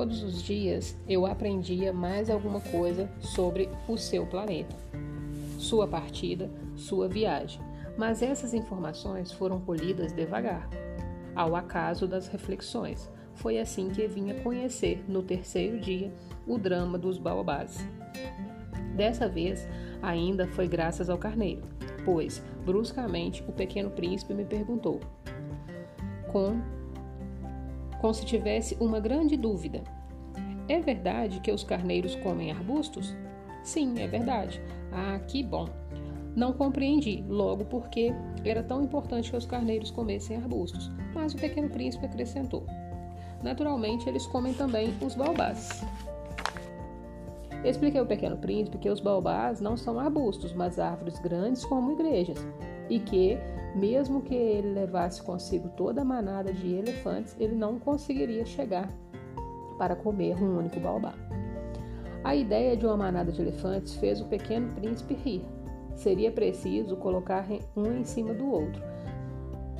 Todos os dias eu aprendia mais alguma coisa sobre o seu planeta, sua partida, sua viagem. Mas essas informações foram colhidas devagar, ao acaso das reflexões. Foi assim que vinha conhecer, no terceiro dia, o drama dos baobás. Dessa vez, ainda foi graças ao carneiro, pois, bruscamente, o pequeno príncipe me perguntou, com como se tivesse uma grande dúvida. É verdade que os carneiros comem arbustos? Sim, é verdade. Ah, que bom. Não compreendi, logo porque era tão importante que os carneiros comessem arbustos, mas o pequeno príncipe acrescentou. Naturalmente, eles comem também os baobás. Expliquei ao pequeno príncipe que os baobás não são arbustos, mas árvores grandes como igrejas, e que mesmo que ele levasse consigo toda a manada de elefantes, ele não conseguiria chegar para comer um único baobá. A ideia de uma manada de elefantes fez o pequeno príncipe rir. Seria preciso colocar um em cima do outro.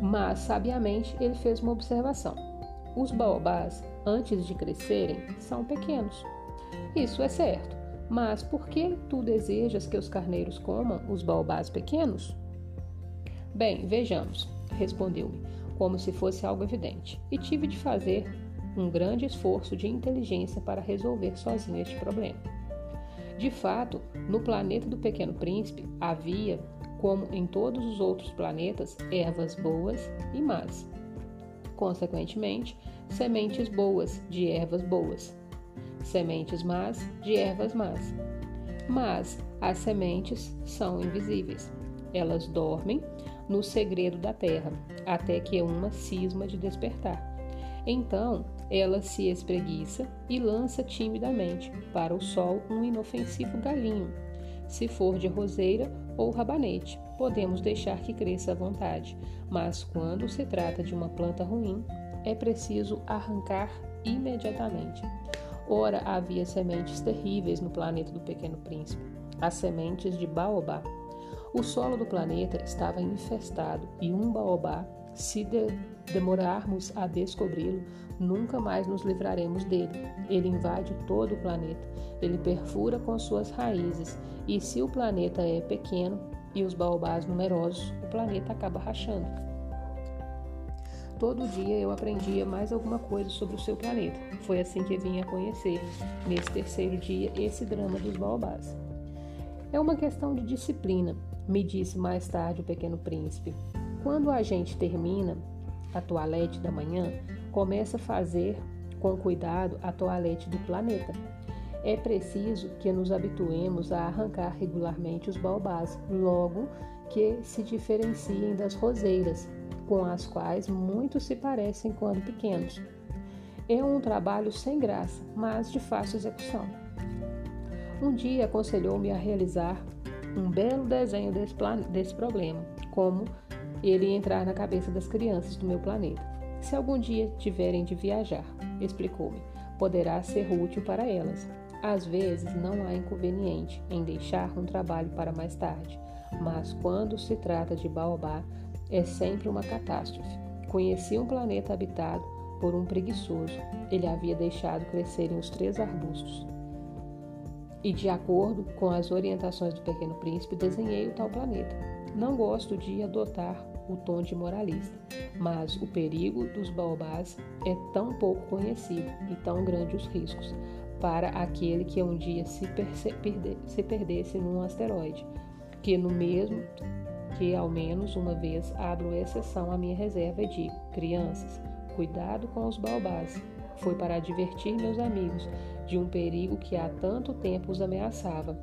Mas, sabiamente, ele fez uma observação. Os baobás, antes de crescerem, são pequenos. Isso é certo. Mas por que tu desejas que os carneiros comam os baobás pequenos? Bem, vejamos, respondeu-me, como se fosse algo evidente, e tive de fazer um grande esforço de inteligência para resolver sozinho este problema. De fato, no planeta do Pequeno Príncipe havia, como em todos os outros planetas, ervas boas e más. Consequentemente, sementes boas de ervas boas, sementes más de ervas más. Mas as sementes são invisíveis. Elas dormem no segredo da terra, até que uma cisma de despertar. Então ela se espreguiça e lança timidamente para o sol um inofensivo galinho. Se for de roseira ou rabanete, podemos deixar que cresça à vontade, mas quando se trata de uma planta ruim, é preciso arrancar imediatamente. Ora, havia sementes terríveis no planeta do Pequeno Príncipe, as sementes de baobá. O solo do planeta estava infestado e um baobá, se de demorarmos a descobri-lo, nunca mais nos livraremos dele. Ele invade todo o planeta, ele perfura com suas raízes, e se o planeta é pequeno e os baobás numerosos, o planeta acaba rachando. Todo dia eu aprendia mais alguma coisa sobre o seu planeta. Foi assim que vim a conhecer, nesse terceiro dia, esse drama dos baobás. É uma questão de disciplina me disse mais tarde o pequeno príncipe. Quando a gente termina a toalete da manhã, começa a fazer com cuidado a toalete do planeta. É preciso que nos habituemos a arrancar regularmente os baobás, logo que se diferenciem das roseiras, com as quais muitos se parecem quando pequenos. É um trabalho sem graça, mas de fácil execução. Um dia aconselhou-me a realizar um belo desenho desse, desse problema, como ele entrar na cabeça das crianças do meu planeta. Se algum dia tiverem de viajar, explicou-me, poderá ser útil para elas. Às vezes não há inconveniente em deixar um trabalho para mais tarde, mas quando se trata de Baobá, é sempre uma catástrofe. Conheci um planeta habitado por um preguiçoso. Ele havia deixado crescerem os três arbustos e, de acordo com as orientações do Pequeno Príncipe, desenhei o tal planeta. Não gosto de adotar o tom de moralista, mas o perigo dos baobás é tão pouco conhecido e tão grandes os riscos para aquele que um dia se, perder, se perdesse num asteroide, que no mesmo que ao menos uma vez abro exceção à minha reserva e digo: crianças, cuidado com os baobás. Foi para divertir meus amigos de um perigo que há tanto tempo os ameaçava,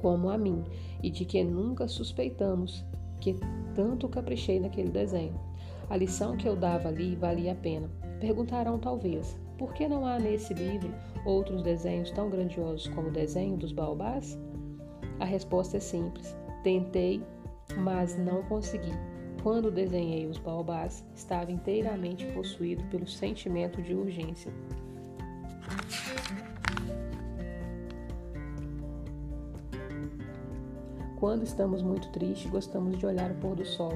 como a mim, e de que nunca suspeitamos que tanto caprichei naquele desenho. A lição que eu dava ali valia a pena. Perguntarão talvez, por que não há nesse livro outros desenhos tão grandiosos como o desenho dos baobás? A resposta é simples. Tentei, mas não consegui. Quando desenhei os baobás, estava inteiramente possuído pelo sentimento de urgência. Quando estamos muito tristes, gostamos de olhar o pôr do sol.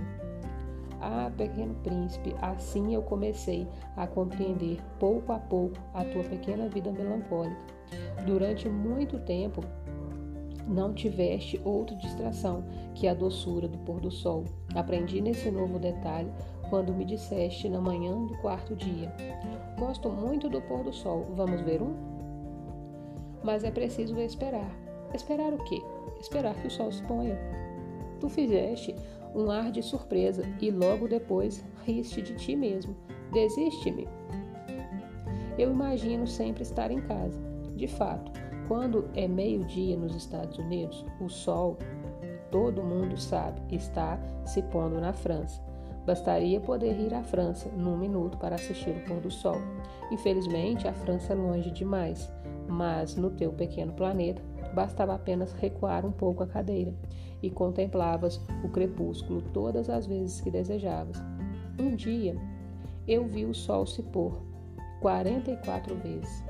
Ah, pequeno príncipe, assim eu comecei a compreender pouco a pouco a tua pequena vida melancólica. Durante muito tempo não tiveste outra distração que a doçura do pôr do sol. Aprendi nesse novo detalhe quando me disseste na manhã do quarto dia: Gosto muito do pôr do sol, vamos ver um? Mas é preciso esperar. Esperar o quê? Esperar que o sol se ponha. Tu fizeste um ar de surpresa e logo depois riste de ti mesmo. Desiste-me. Eu imagino sempre estar em casa. De fato, quando é meio-dia nos Estados Unidos, o sol, todo mundo sabe, está se pondo na França. Bastaria poder ir à França num minuto para assistir o pôr do sol. Infelizmente, a França é longe demais, mas no teu pequeno planeta bastava apenas recuar um pouco a cadeira e contemlavas o crepúsculo todas as vezes que desejavas. Um dia eu vi o sol se pôr 44 vezes.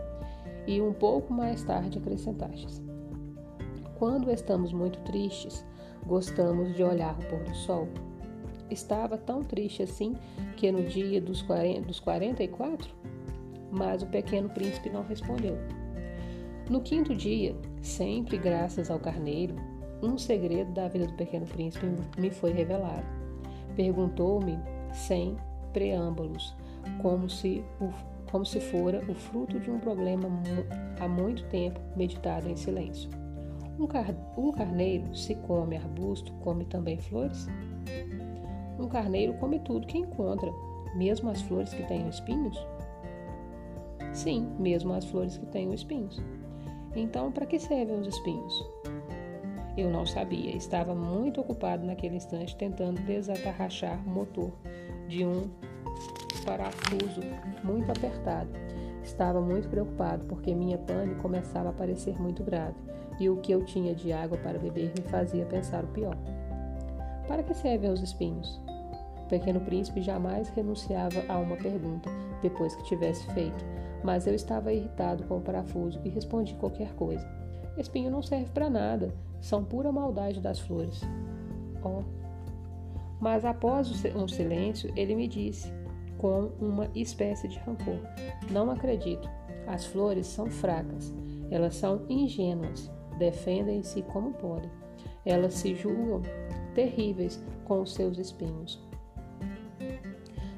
E um pouco mais tarde acrescentastes: Quando estamos muito tristes, gostamos de olhar o pôr do sol. Estava tão triste assim que no dia dos, 40, dos 44? Mas o pequeno príncipe não respondeu. No quinto dia, sempre graças ao carneiro, um segredo da vida do pequeno príncipe me foi revelado. Perguntou-me, sem preâmbulos, como se, o, como se fora o fruto de um problema há muito tempo meditado em silêncio. Um, car um carneiro, se come arbusto, come também flores? Um carneiro come tudo que encontra, mesmo as flores que têm espinhos? Sim, mesmo as flores que têm espinhos. Então, para que servem os espinhos? Eu não sabia, estava muito ocupado naquele instante tentando desatarrachar o motor de um parafuso muito apertado. Estava muito preocupado porque minha pane começava a parecer muito grave e o que eu tinha de água para beber me fazia pensar o pior. Para que servem os espinhos? O pequeno príncipe jamais renunciava a uma pergunta depois que tivesse feito, mas eu estava irritado com o parafuso e respondi qualquer coisa. Espinho não serve para nada, são pura maldade das flores. Oh. Mas após um silêncio, ele me disse, com uma espécie de rancor: Não acredito. As flores são fracas, elas são ingênuas, defendem-se como podem. Elas se julgam terríveis com os seus espinhos.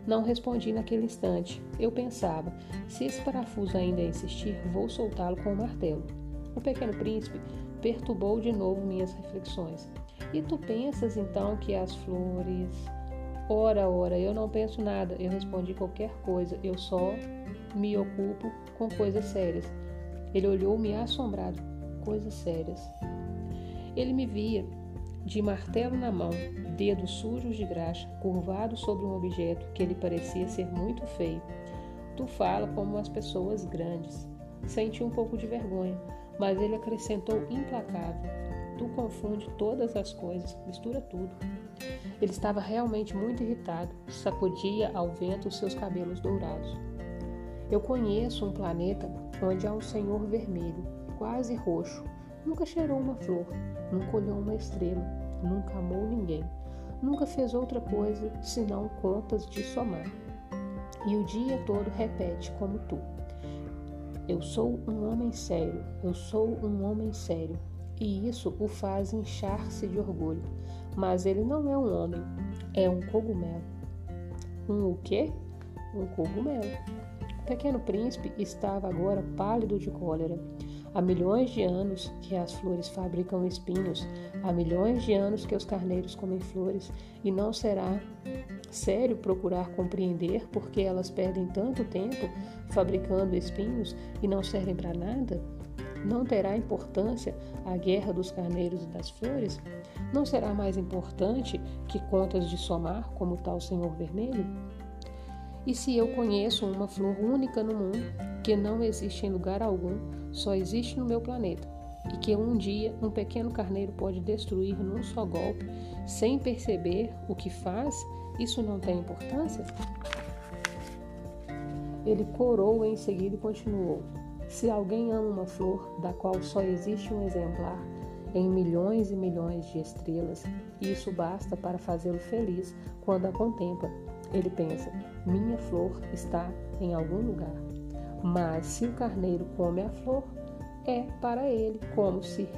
Não respondi naquele instante. Eu pensava: se esse parafuso ainda insistir, vou soltá-lo com o martelo. O pequeno príncipe perturbou de novo minhas reflexões. E tu pensas então que as flores. Ora, ora, eu não penso nada, eu respondi qualquer coisa, eu só me ocupo com coisas sérias. Ele olhou-me assombrado. Coisas sérias. Ele me via, de martelo na mão, dedos sujos de graxa, curvado sobre um objeto que lhe parecia ser muito feio. Tu fala como as pessoas grandes. Senti um pouco de vergonha, mas ele acrescentou implacável: Tu confunde todas as coisas, mistura tudo. Ele estava realmente muito irritado, sacudia ao vento os seus cabelos dourados. Eu conheço um planeta onde há um senhor vermelho, quase roxo. Nunca cheirou uma flor, nunca olhou uma estrela, nunca amou ninguém, nunca fez outra coisa senão contas de somar. E o dia todo repete como tu. Eu sou um homem sério, eu sou um homem sério. E isso o faz inchar-se de orgulho. Mas ele não é um homem, é um cogumelo. Um o quê? Um cogumelo. O pequeno príncipe estava agora pálido de cólera. Há milhões de anos que as flores fabricam espinhos, há milhões de anos que os carneiros comem flores, e não será sério procurar compreender por que elas perdem tanto tempo fabricando espinhos e não servem para nada? Não terá importância a guerra dos carneiros e das flores? Não será mais importante que contas de somar, como tal Senhor Vermelho? E se eu conheço uma flor única no mundo, que não existe em lugar algum, só existe no meu planeta, e que um dia um pequeno carneiro pode destruir num só golpe, sem perceber o que faz, isso não tem importância? Ele corou em seguida e continuou: Se alguém ama uma flor da qual só existe um exemplar, em milhões e milhões de estrelas, isso basta para fazê-lo feliz quando a contempla. Ele pensa: minha flor está em algum lugar. Mas se o carneiro come a flor, é para ele como se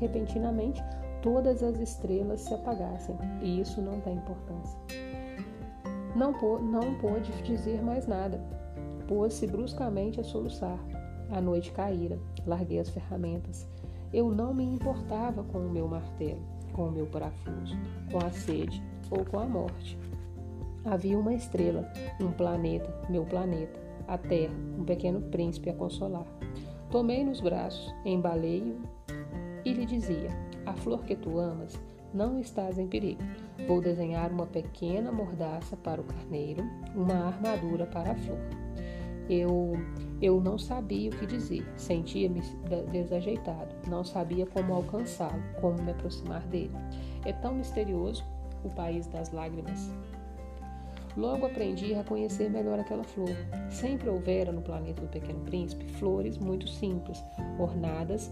repentinamente, todas as estrelas se apagassem, e isso não tem importância. Não, pô, não pôde dizer mais nada. Pôs-se bruscamente a soluçar. A noite caíra. Larguei as ferramentas. Eu não me importava com o meu martelo, com o meu parafuso, com a sede ou com a morte. Havia uma estrela, um planeta, meu planeta, a Terra, um pequeno príncipe a consolar. Tomei nos braços, embalei-o e lhe dizia: A flor que tu amas, não estás em perigo. Vou desenhar uma pequena mordaça para o carneiro, uma armadura para a flor. Eu, eu não sabia o que dizer, sentia-me desajeitado, não sabia como alcançá-lo, como me aproximar dele. É tão misterioso o país das lágrimas. Logo aprendi a conhecer melhor aquela flor. Sempre houvera no planeta do Pequeno Príncipe flores muito simples, ornadas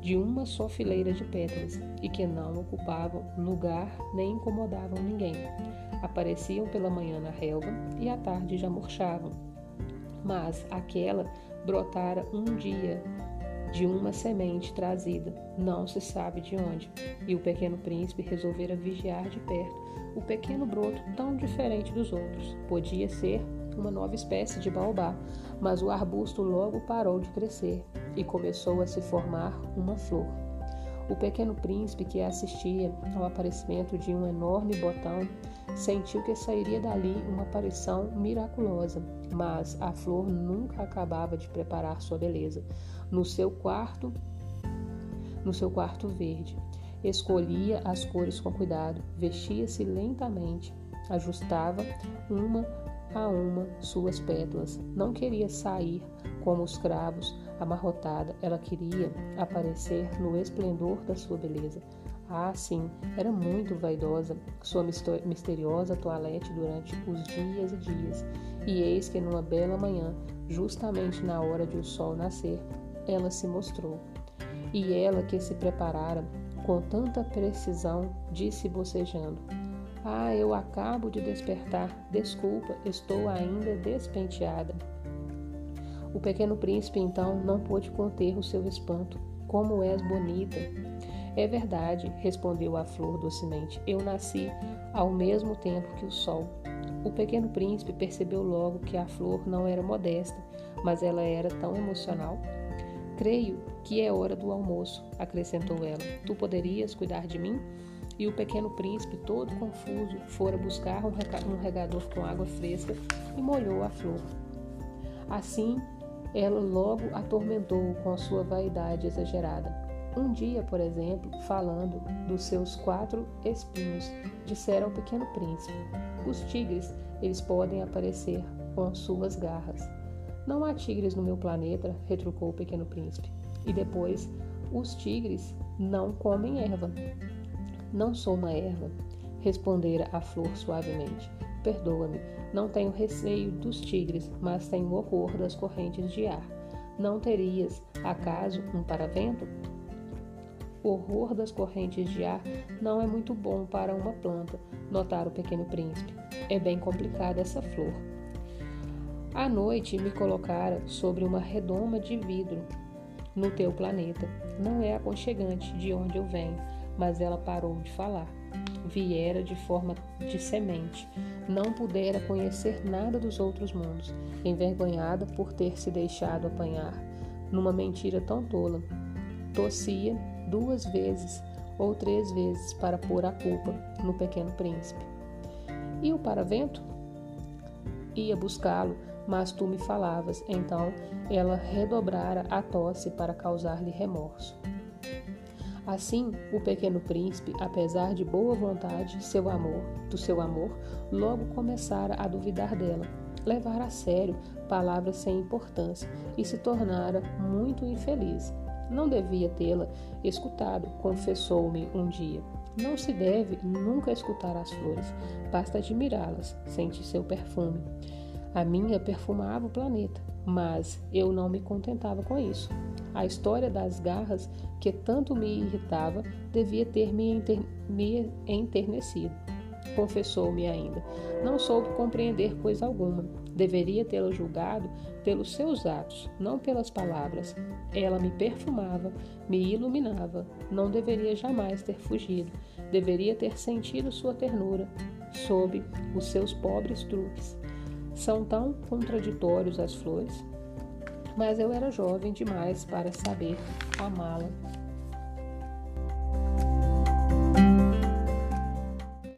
de uma só fileira de pétalas e que não ocupavam lugar nem incomodavam ninguém. Apareciam pela manhã na relva e à tarde já murchavam. Mas aquela brotara um dia de uma semente trazida, não se sabe de onde, e o pequeno príncipe resolvera vigiar de perto o pequeno broto tão diferente dos outros. Podia ser uma nova espécie de baobá, mas o arbusto logo parou de crescer e começou a se formar uma flor. O pequeno príncipe que assistia ao aparecimento de um enorme botão sentiu que sairia dali uma aparição miraculosa, mas a flor nunca acabava de preparar sua beleza. No seu quarto, no seu quarto verde, escolhia as cores com cuidado, vestia-se lentamente, ajustava uma a uma suas pétalas. Não queria sair como os cravos, amarrotada. Ela queria aparecer no esplendor da sua beleza. Ah, sim, era muito vaidosa sua misteriosa toilette durante os dias e dias. E eis que numa bela manhã, justamente na hora de o sol nascer, ela se mostrou. E ela que se preparara com tanta precisão, disse bocejando: ah, eu acabo de despertar. Desculpa, estou ainda despenteada. O pequeno príncipe então não pôde conter o seu espanto. Como és bonita! É verdade, respondeu a flor docemente. Eu nasci ao mesmo tempo que o sol. O pequeno príncipe percebeu logo que a flor não era modesta, mas ela era tão emocional. Creio que é hora do almoço, acrescentou ela. Tu poderias cuidar de mim? E o pequeno príncipe, todo confuso, fora buscar um regador com água fresca e molhou a flor. Assim, ela logo atormentou com a sua vaidade exagerada. Um dia, por exemplo, falando dos seus quatro espinhos, dissera ao pequeno príncipe: Os tigres, eles podem aparecer com suas garras. Não há tigres no meu planeta, retrucou o pequeno príncipe. E depois, os tigres não comem erva. Não sou uma erva, respondera a flor suavemente. Perdoa-me, não tenho receio dos tigres, mas tenho horror das correntes de ar. Não terias, acaso, um paravento? O horror das correntes de ar não é muito bom para uma planta, notara o pequeno príncipe. É bem complicada essa flor. À noite me colocara sobre uma redoma de vidro no teu planeta. Não é aconchegante de onde eu venho mas ela parou de falar. Viera de forma de semente, não pudera conhecer nada dos outros mundos, envergonhada por ter se deixado apanhar numa mentira tão tola. Tossia duas vezes ou três vezes para pôr a culpa no pequeno príncipe. E o paravento? Ia buscá-lo, mas tu me falavas, então ela redobrara a tosse para causar-lhe remorso. Assim, o pequeno príncipe, apesar de boa vontade, seu amor, do seu amor, logo começara a duvidar dela, levar a sério palavras sem importância e se tornara muito infeliz. Não devia tê-la escutado, confessou-me um dia. Não se deve nunca escutar as flores, basta admirá-las, sentir seu perfume. A minha perfumava o planeta, mas eu não me contentava com isso. A história das garras, que tanto me irritava, devia ter me, me enternecido. Confessou-me ainda. Não soube compreender coisa alguma. Deveria tê-la julgado pelos seus atos, não pelas palavras. Ela me perfumava, me iluminava. Não deveria jamais ter fugido. Deveria ter sentido sua ternura, sob os seus pobres truques. São tão contraditórios as flores. Mas eu era jovem demais para saber amá-la